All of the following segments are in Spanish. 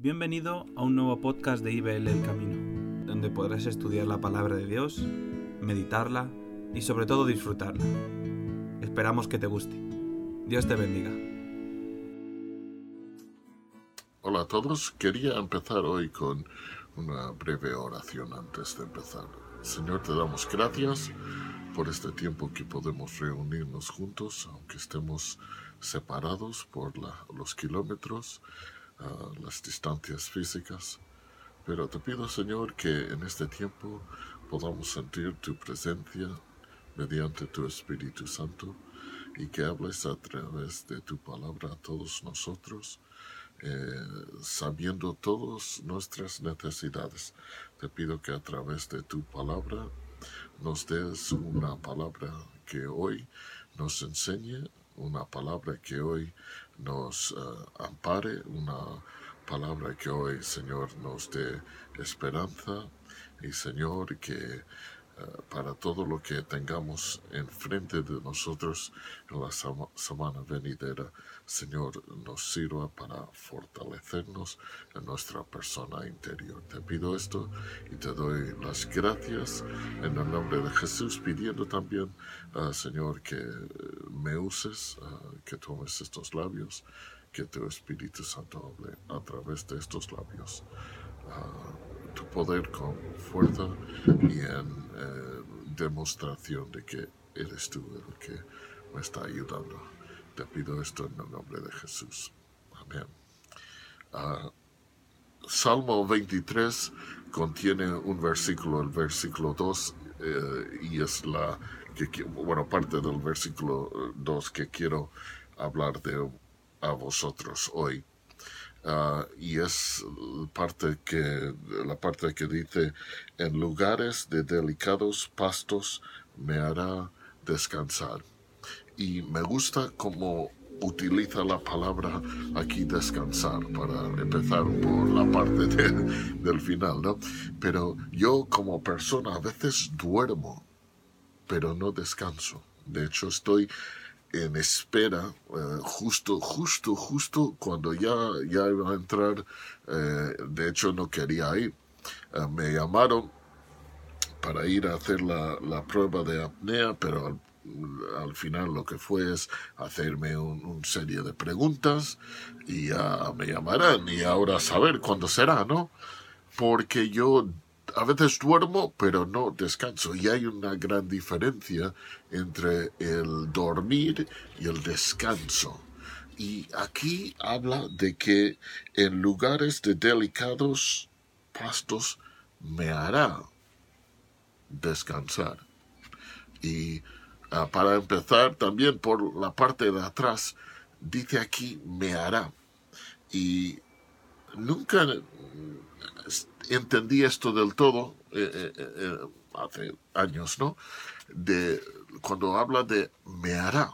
Bienvenido a un nuevo podcast de IBL El Camino, donde podrás estudiar la palabra de Dios, meditarla y sobre todo disfrutarla. Esperamos que te guste. Dios te bendiga. Hola a todos, quería empezar hoy con una breve oración antes de empezar. Señor, te damos gracias por este tiempo que podemos reunirnos juntos, aunque estemos separados por los kilómetros las distancias físicas, pero te pido Señor que en este tiempo podamos sentir tu presencia mediante tu Espíritu Santo y que hables a través de tu palabra a todos nosotros, eh, sabiendo todas nuestras necesidades. Te pido que a través de tu palabra nos des una palabra que hoy nos enseñe una palabra que hoy nos eh, ampare, una palabra que hoy, Señor, nos dé esperanza y, Señor, que para todo lo que tengamos enfrente de nosotros en la semana venidera, Señor, nos sirva para fortalecernos en nuestra persona interior. Te pido esto y te doy las gracias en el nombre de Jesús, pidiendo también, uh, Señor, que me uses, uh, que tomes estos labios, que tu Espíritu Santo hable a través de estos labios. Uh, tu poder con fuerza y en eh, demostración de que eres tú el que me está ayudando. Te pido esto en el nombre de Jesús. Amén. Ah, Salmo 23 contiene un versículo, el versículo 2, eh, y es la, que, bueno, parte del versículo 2 eh, que quiero hablar de a vosotros hoy. Ah, y es parte que, la parte que dice, en lugares de delicados pastos me hará descansar. Y me gusta cómo utiliza la palabra aquí descansar para empezar por la parte del final, ¿no? Pero yo como persona a veces duermo, pero no descanso. De hecho, estoy en espera, eh, justo, justo, justo cuando ya, ya iba a entrar, eh, de hecho no quería ir. Eh, me llamaron para ir a hacer la, la prueba de apnea, pero al, al, final lo que fue es hacerme un serie de preguntas y ya me llamarán y ahora saber cuándo será, ¿no? Porque yo a veces duermo, pero no descanso. Y hay una gran diferencia entre el dormir y el descanso. Y aquí habla de que en lugares de delicados pastos me hará descansar. Y ah, para empezar, también por la parte de atrás, dice aquí me hará. Y nunca entendí esto del todo eh, eh, eh, hace años, ¿no? De cuando habla de me hará.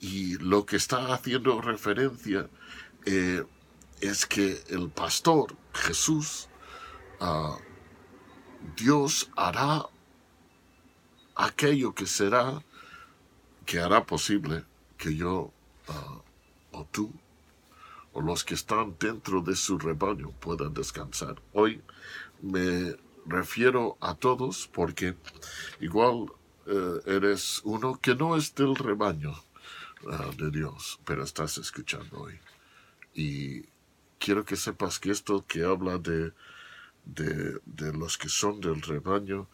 Y lo que está haciendo referencia es que el pastor, Jesús, ah, Dios hará aquello que será, que hará posible que yo ah, o tú o los que están dentro de su rebaño puedan descansar. Hoy me refiero a todos porque igual eh, eres uno que no es del rebaño ah, de Dios, pero estás escuchando hoy. Y quiero que sepas que esto que habla de, de, los que son del rebaño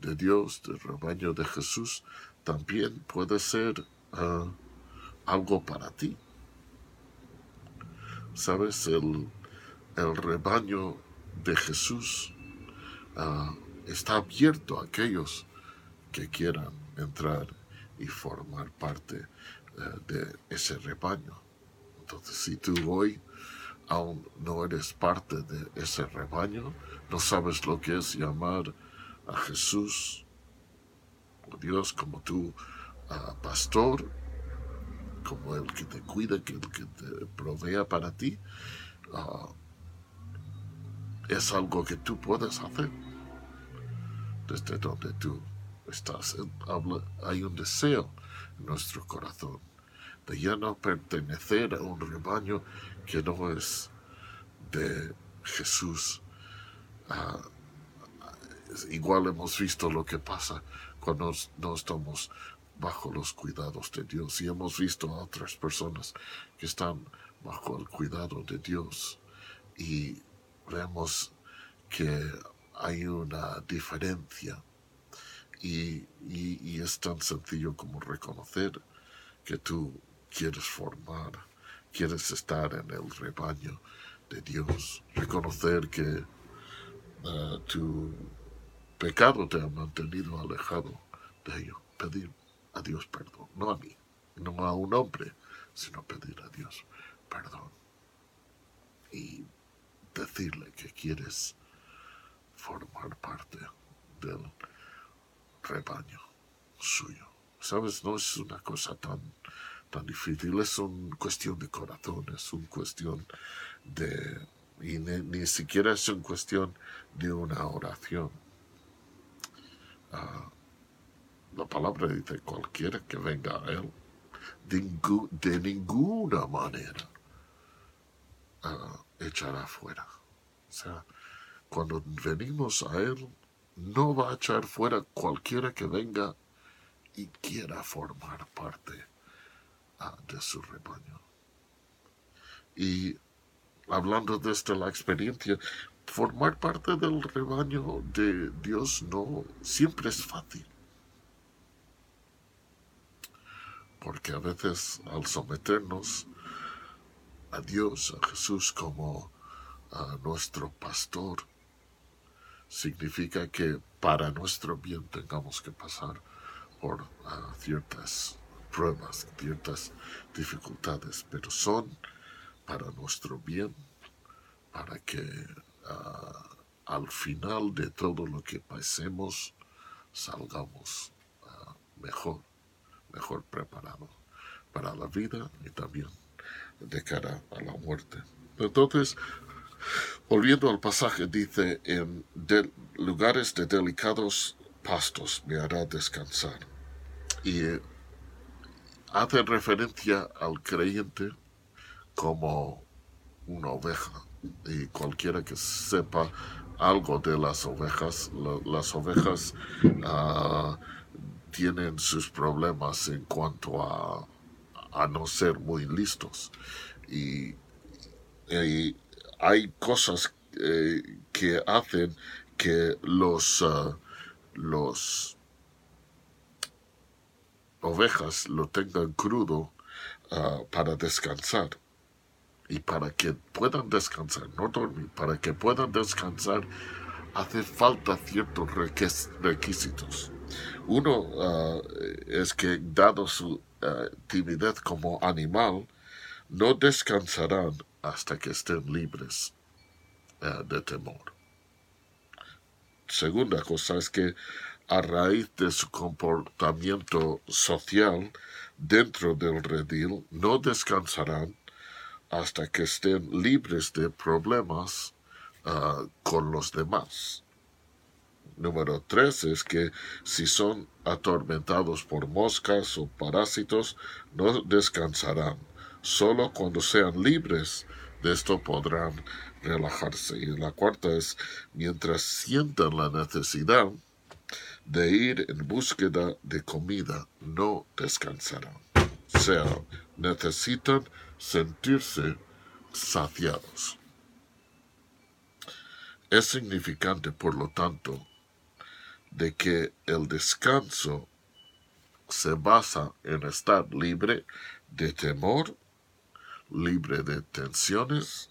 de Dios, del rebaño de Jesús, también puede ser ah, algo para ti Sabes, el, el rebaño de Jesús ah, está abierto a aquellos que quieran entrar y formar parte eh, de ese rebaño. Entonces, si tú hoy aún no eres parte de ese rebaño, no sabes lo que es llamar a Jesús, o Dios, como tu ah, pastor, como el que te cuida, que el que te provea para ti, ah, es algo que tú puedes hacer desde donde tú estás. hay un deseo en nuestro corazón de ya no pertenecer a un rebaño que no es de Jesús. Ah, igual hemos visto lo que pasa cuando no estamos bajo los cuidados de Dios. Y hemos visto a otras personas que están bajo el cuidado de Dios. Y vemos que hay una diferencia. Y, es tan sencillo como reconocer que tú quieres formar, quieres estar en el rebaño de Dios, reconocer que ah, tu pecado te ha mantenido alejado de ello, pedir a Dios perdón, no a mí, no a un hombre, sino pedir a Dios perdón y decirle que quieres formar parte del rebaño suyo. ¿Sabes? No es una cosa tan, tan difícil, es una cuestión de corazón, es una cuestión de... y ni, siquiera es una cuestión de una oración. Ah, la palabra dice cualquiera que venga a él, de, ninguna manera uh, echará fuera. O sea, cuando venimos a él, no va a echar fuera cualquiera que venga y quiera formar parte ah, de su rebaño. Y hablando desde la experiencia, formar parte del rebaño de Dios no siempre es fácil. Porque a veces al someternos a Dios, a Jesús como a nuestro pastor, significa que para nuestro bien tengamos que pasar por ah, ciertas pruebas, ciertas dificultades, pero son para nuestro bien, para que ah, al final de todo lo que pasemos salgamos ah, mejor, mejor preparados para la vida y también de cara a la muerte. Entonces, Volviendo al pasaje, dice, en lugares de delicados pastos me hará descansar. Y eh, hace referencia al creyente como una oveja. Y cualquiera que sepa algo de las ovejas, las ovejas ah, tienen sus problemas en cuanto a, a no ser muy listos. y hay cosas eh, que hacen que los, ah, los ovejas lo tengan crudo ah, para descansar. Y para que puedan descansar, no dormir, para que puedan descansar, hace falta ciertos requisitos. Uno ah, es que, dado su timidez como animal, no descansarán hasta que estén libres eh, de temor. Segunda cosa es que a raíz de su comportamiento social dentro del redil no descansarán hasta que estén libres de problemas con los demás. Número tres es que si son atormentados por moscas o parásitos, no descansarán Solo cuando sean libres de esto podrán relajarse. Y la cuarta es, mientras sientan la necesidad de ir en búsqueda de comida, no descansarán. O sea, necesitan sentirse saciados. Es significante, por lo tanto, de que el descanso se basa en estar libre de temor libre de tensiones,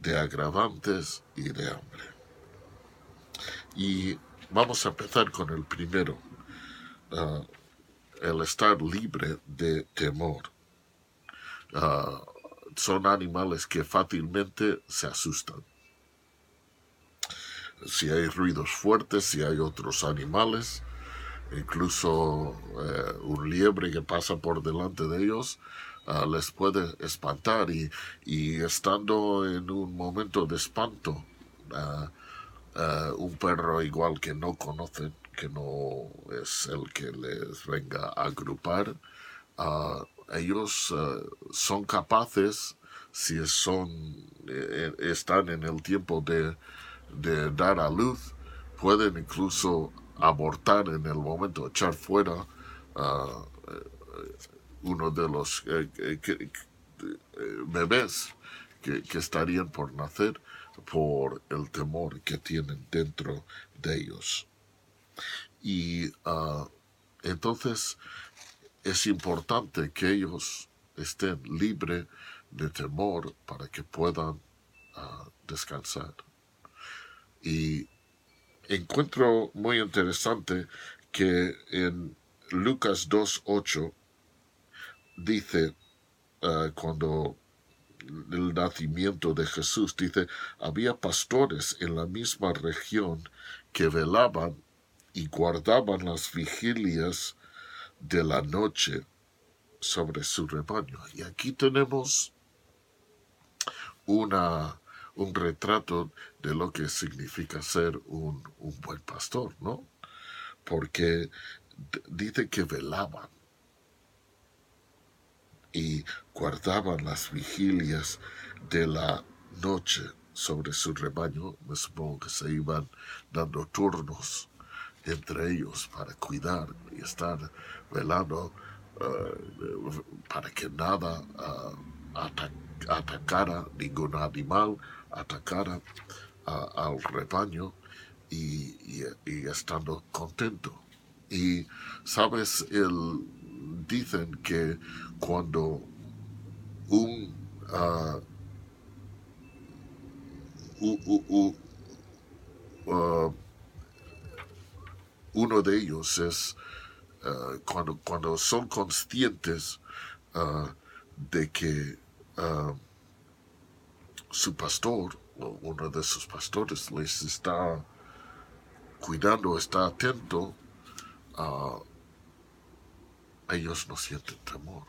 de agravantes y de hambre. Y vamos a empezar con el primero, ah, el estar libre de temor. Ah, son animales que fácilmente se asustan. Si hay ruidos fuertes, si hay otros animales, incluso eh, un liebre que pasa por delante de ellos, Ah, les puede espantar y, estando en un momento de espanto, ah, ah, un perro igual que no conocen, que no es el que les venga a agrupar, ellos son capaces si son, eh, están en el tiempo de, de dar a luz, pueden incluso abortar en el momento, echar fuera uh, uno de los bebés que, estarían por nacer por el temor que tienen dentro de ellos. Y uh, entonces es importante que ellos estén libres de temor para que puedan uh, descansar. Y encuentro muy interesante que en Lucas 2.8 dice, uh, cuando el nacimiento de Jesús, dice, había pastores en la misma región que velaban y guardaban las vigilias de la noche sobre su rebaño. Y aquí tenemos una, un retrato de lo que significa ser un, un buen pastor, ¿no? Porque dice que velaban y guardaban las vigilias de la noche sobre su rebaño. Me supongo que se iban dando turnos entre ellos para cuidar y estar velando uh, para que nada uh, atacara, ningún animal atacara uh, al rebaño y, estando contento. Y sabes, el, dicen que cuando un uno de ellos es uh, cuando, cuando son conscientes uh, de que uh, su pastor uno de sus pastores les está cuidando, está atento, ellos no sienten temor.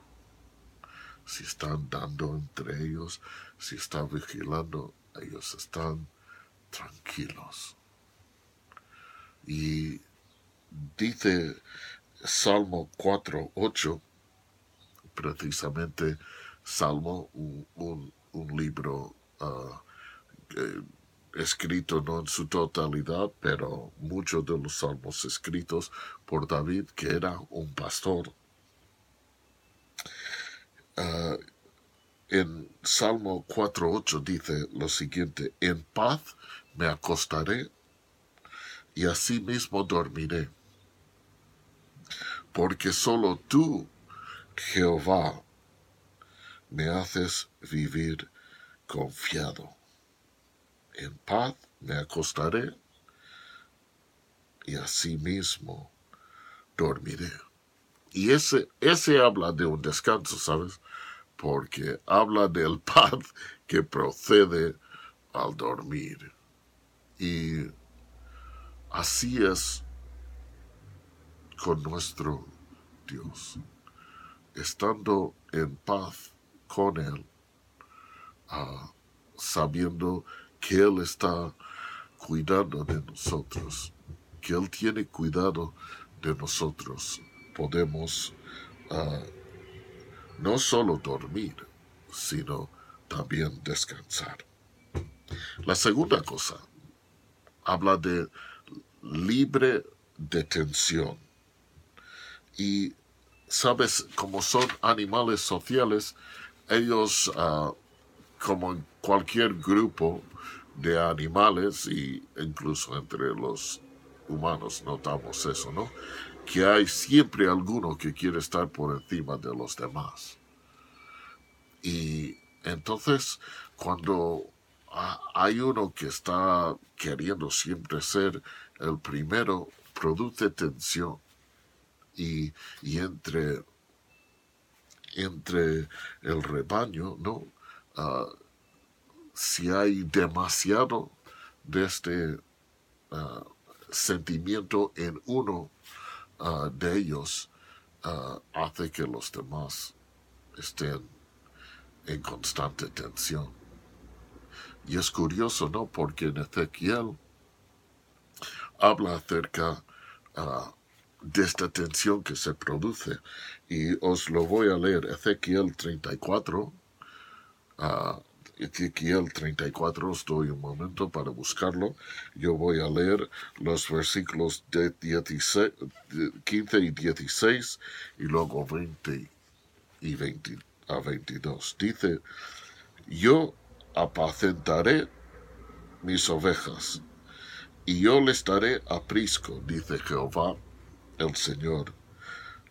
Si están dando entre ellos, si están vigilando, ellos están tranquilos. Y dice Salmo 4, 8, precisamente Salmo, un, libro ah, escrito no en su totalidad, pero muchos de los salmos escritos por David, que era un pastor. Ah, en Salmo 4.8 dice lo siguiente, en paz me acostaré y así mismo dormiré porque solo tú, Jehová, me haces vivir confiado. En paz me acostaré y asimismo dormiré. Y ese, ese habla de un descanso, ¿sabes? Porque habla del paz que procede al dormir. Y así es con nuestro Dios, estando en paz con Él, ah, sabiendo que Él está cuidando de nosotros, que Él tiene cuidado de nosotros, podemos ah, no solo dormir, sino también descansar. La segunda cosa habla de libre detención. Y, sabes, como son animales sociales, ellos, ah, como en cualquier grupo de animales, y incluso entre los humanos notamos eso, ¿no? Que hay siempre alguno que quiere estar por encima de los demás. Y entonces, cuando hay uno que está queriendo siempre ser el primero, produce tensión y, entre, entre el rebaño, ¿no? Ah, si hay demasiado de este ah, sentimiento en uno ah, de ellos, hace que los demás estén en constante tensión. Y es curioso, ¿no? Porque en Ezequiel habla acerca de esta tensión que se produce. Y os lo voy a leer, Ezequiel 34, a Ezequiel 34, estoy un momento para buscarlo. Yo voy a leer los versículos de 16, 15 y 16 y luego 20 y 20 a 22. Dice, yo apacentaré mis ovejas y yo les daré aprisco, dice Jehová el Señor.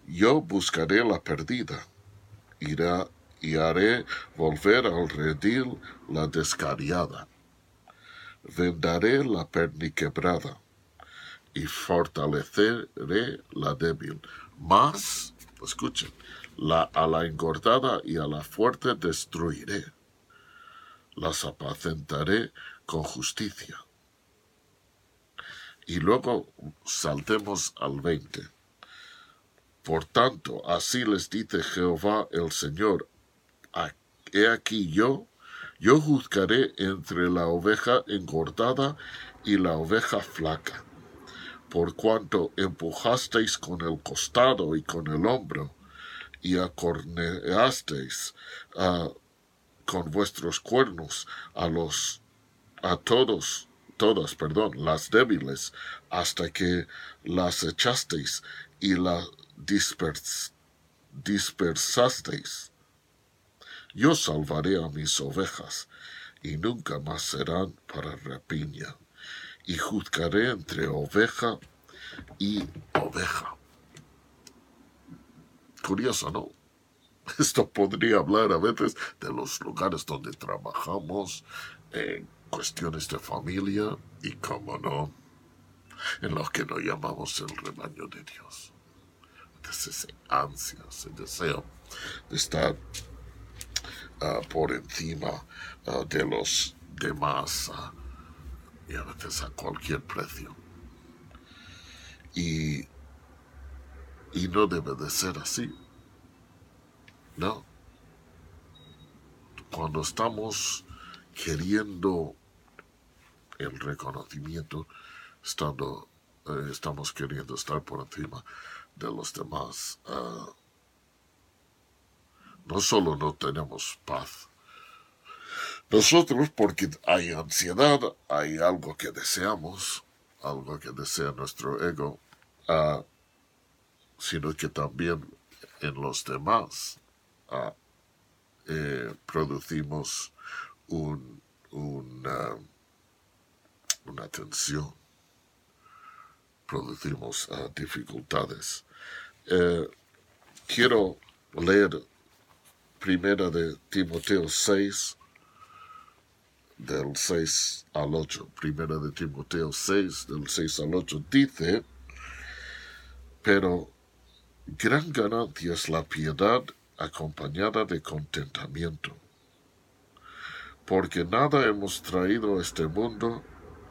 Yo buscaré la perdida, irá y haré volver al redil la descariada. Vendaré la perniquebrada y fortaleceré la débil. Mas, escuchen, la, a la engordada y a la fuerte destruiré. Las apacentaré con justicia. Y luego saltemos al 20. Por tanto, así les dice Jehová el Señor He aquí yo, yo juzgaré entre la oveja engordada y la oveja flaca, por cuanto empujasteis con el costado y con el hombro, y acorneasteis con vuestros cuernos a los a todos todas, perdón, las débiles, hasta que las echasteis y las dispersasteis. Yo salvaré a mis ovejas, y nunca más serán para rapiña, y juzgaré entre oveja y oveja. Curioso, ¿no? Esto podría hablar a veces de los lugares donde trabajamos, en cuestiones de familia y, como no, en los que nos llamamos el rebaño de Dios. Ese ansia, ese deseo de estar Ah, por encima ah, de los demás ah, y a veces a cualquier precio. Y, y no debe de ser así. No. Cuando estamos queriendo el reconocimiento, estando, eh, estamos queriendo estar por encima de los demás no solo no tenemos paz, nosotros porque hay ansiedad, hay algo que deseamos, algo que desea nuestro ego, ah, sino que también en los demás ah, eh, producimos un, una, tensión, producimos ah, dificultades. Eh, quiero leer primera de Timoteo 6, del 6 al 8. Primera de Timoteo 6, del 6 al 8, dice, pero gran ganancia es la piedad acompañada de contentamiento, porque nada hemos traído a este mundo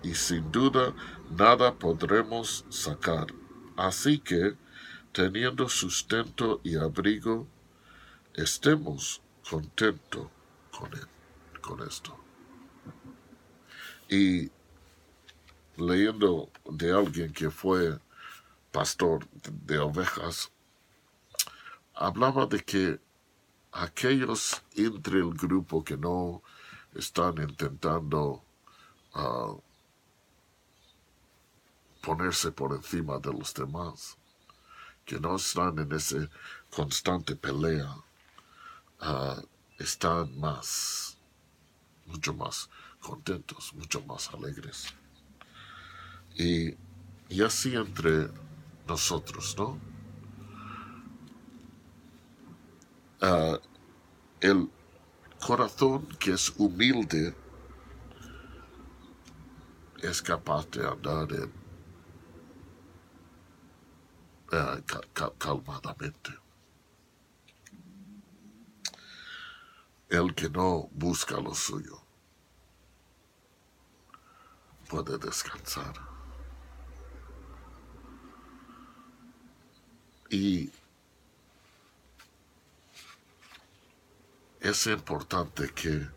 y sin duda nada podremos sacar. Así que, teniendo sustento y abrigo, estemos contentos con, con esto. Y leyendo de alguien que fue pastor de ovejas, hablaba de que aquellos entre el grupo que no están intentando ah, ponerse por encima de los demás, que no están en esa constante pelea, Ah, están más, mucho más contentos, mucho más alegres. Y, y así entre nosotros, ¿no? Ah, el corazón que es humilde es capaz de andar en, ah, calmadamente. El que no busca lo suyo puede descansar. Y es importante que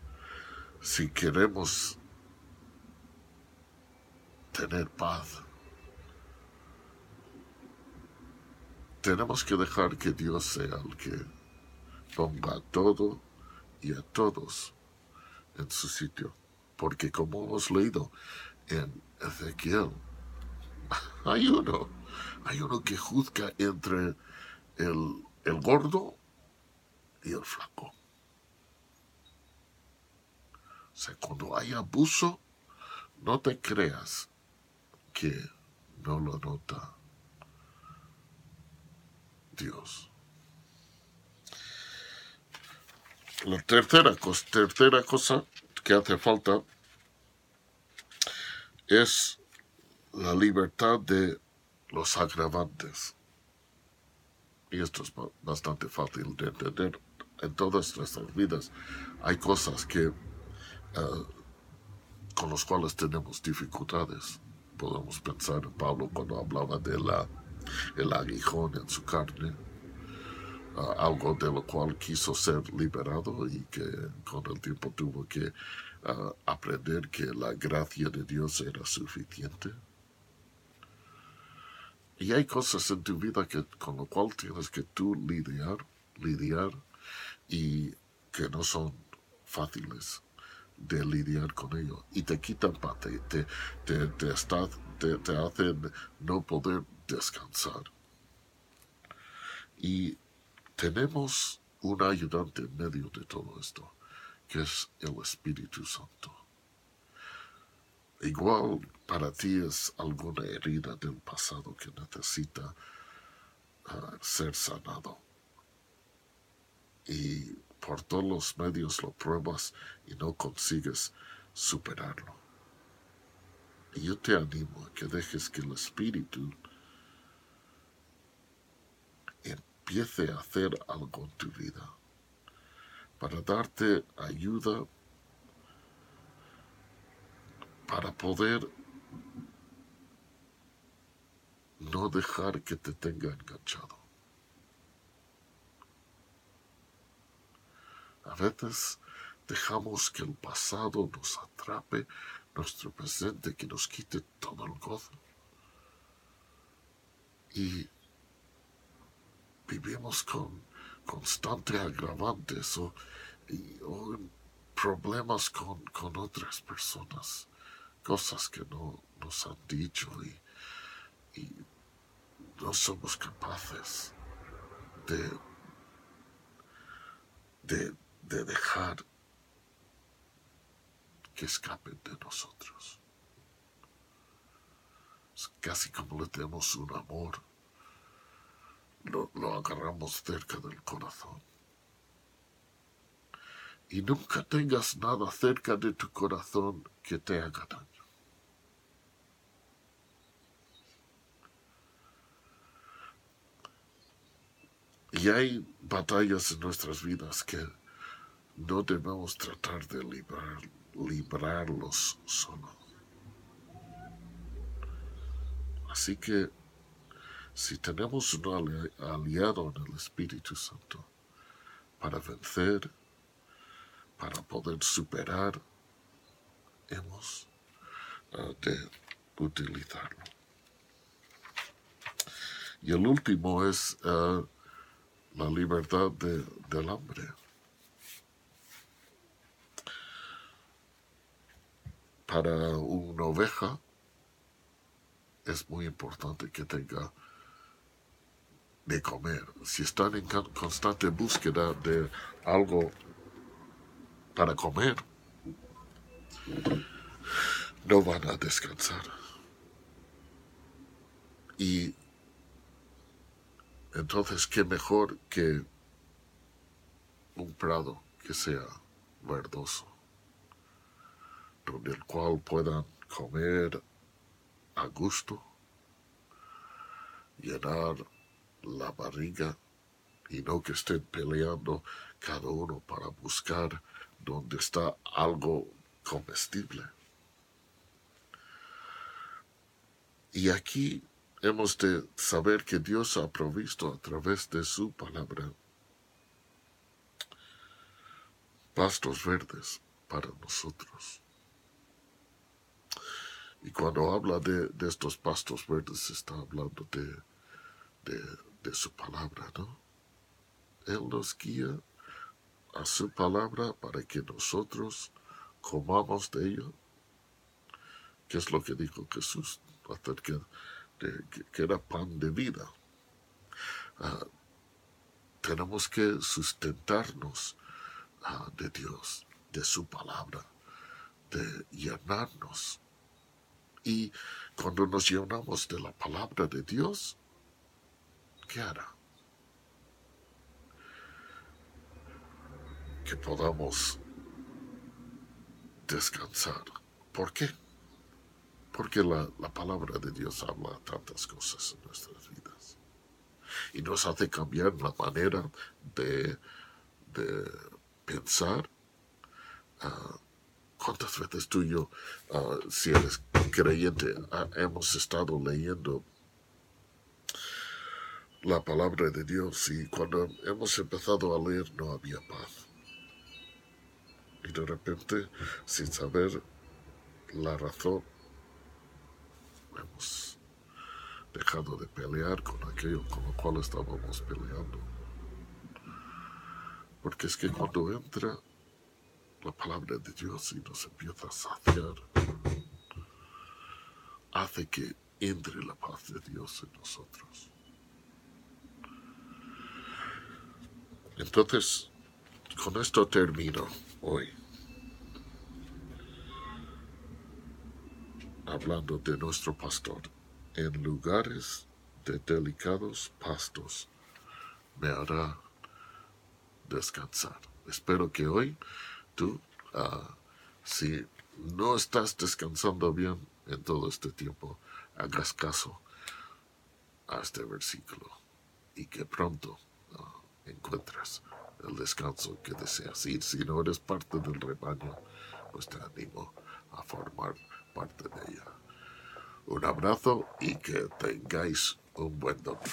si queremos tener paz, tenemos que dejar que Dios sea el que ponga todo y a todos en su sitio. Porque como hemos leído en Ezequiel, hay uno, hay uno que juzga entre el, el gordo y el flaco. O sea, cuando hay abuso, no te creas que no lo nota Dios. La tercera cosa, tercera cosa que hace falta es la libertad de los agravantes. Y esto es bastante fácil de entender. En todas nuestras vidas hay cosas que uh, con los cuales tenemos dificultades. Podemos pensar en Pablo cuando hablaba de la, el aguijón en su carne algo de lo cual quiso ser liberado y que con el tiempo tuvo que aprender que la gracia de Dios era suficiente. Y hay cosas en tu vida que, con lo cual tienes que tú lidiar, lidiar y que no son fáciles de lidiar con ello y te quitan te, te, te, te, te hacen no poder descansar. Y tenemos un ayudante en medio de todo esto, que es el Espíritu Santo. Igual para ti es alguna herida del pasado que necesita ah, ser sanado. Y por todos los medios lo pruebas y no consigues superarlo. Y yo te animo a que dejes que el Espíritu empiece a hacer algo en tu vida, para darte ayuda, para poder no dejar que te tenga enganchado. A veces dejamos que el pasado nos atrape, nuestro presente, que nos quite todo el gozo. Y vivimos con constantes agravantes o, problemas con, otras personas, cosas que no nos han dicho y, no somos capaces de, de, de dejar que escapen de nosotros. Es casi como le tenemos un amor lo, agarramos cerca del corazón. Y nunca tengas nada cerca de tu corazón que te haga daño. Y hay batallas en nuestras vidas que no debemos tratar de librar, librarlos solos. Así que si tenemos un aliado en el Espíritu Santo para vencer, para poder superar, hemos eh, de utilizarlo. Y el último es eh, la libertad del hambre. Para una oveja es muy importante que tenga de comer, si están en constante búsqueda de algo para comer, no van a descansar. Y entonces, ¿qué mejor que un prado que sea verdoso, donde el cual puedan comer a gusto, llenar la barriga y no que estén peleando cada uno para buscar donde está algo comestible. Y aquí hemos de saber que Dios ha provisto a través de su palabra pastos verdes para nosotros. Y cuando habla de, estos pastos verdes, está hablando de, de de su palabra, ¿no? Él nos guía a su palabra para que nosotros comamos de ello. ¿Qué es lo que dijo Jesús acerca de que, era pan de vida? Ah, tenemos que sustentarnos ah, de Dios, de su palabra, de llenarnos. Y cuando nos llenamos de la palabra de Dios, ¿qué hará? Que podamos descansar. ¿Por qué? Porque la, palabra de Dios habla tantas cosas en nuestras vidas. Y nos hace cambiar la manera de, pensar. Ah, ¿Cuántas veces tú y yo, ah, si eres creyente, ah, hemos estado leyendo la palabra de Dios y cuando hemos empezado a leer no había paz? Y de repente, sin saber la razón, hemos dejado de pelear con aquello con lo cual estábamos peleando. Porque es que cuando entra la palabra de Dios y nos empieza a saciar, hace que entre la paz de Dios en nosotros. Entonces, con esto termino hoy. Hablando de nuestro pastor, en lugares de delicados pastos me hará descansar. Espero que hoy tú, ah, si no estás descansando bien en todo este tiempo, hagas caso a este versículo y que pronto encuentres el descanso que deseas. Y si no eres parte del rebaño, pues te animo a formar parte de ella. Un abrazo y que tengáis un buen domingo.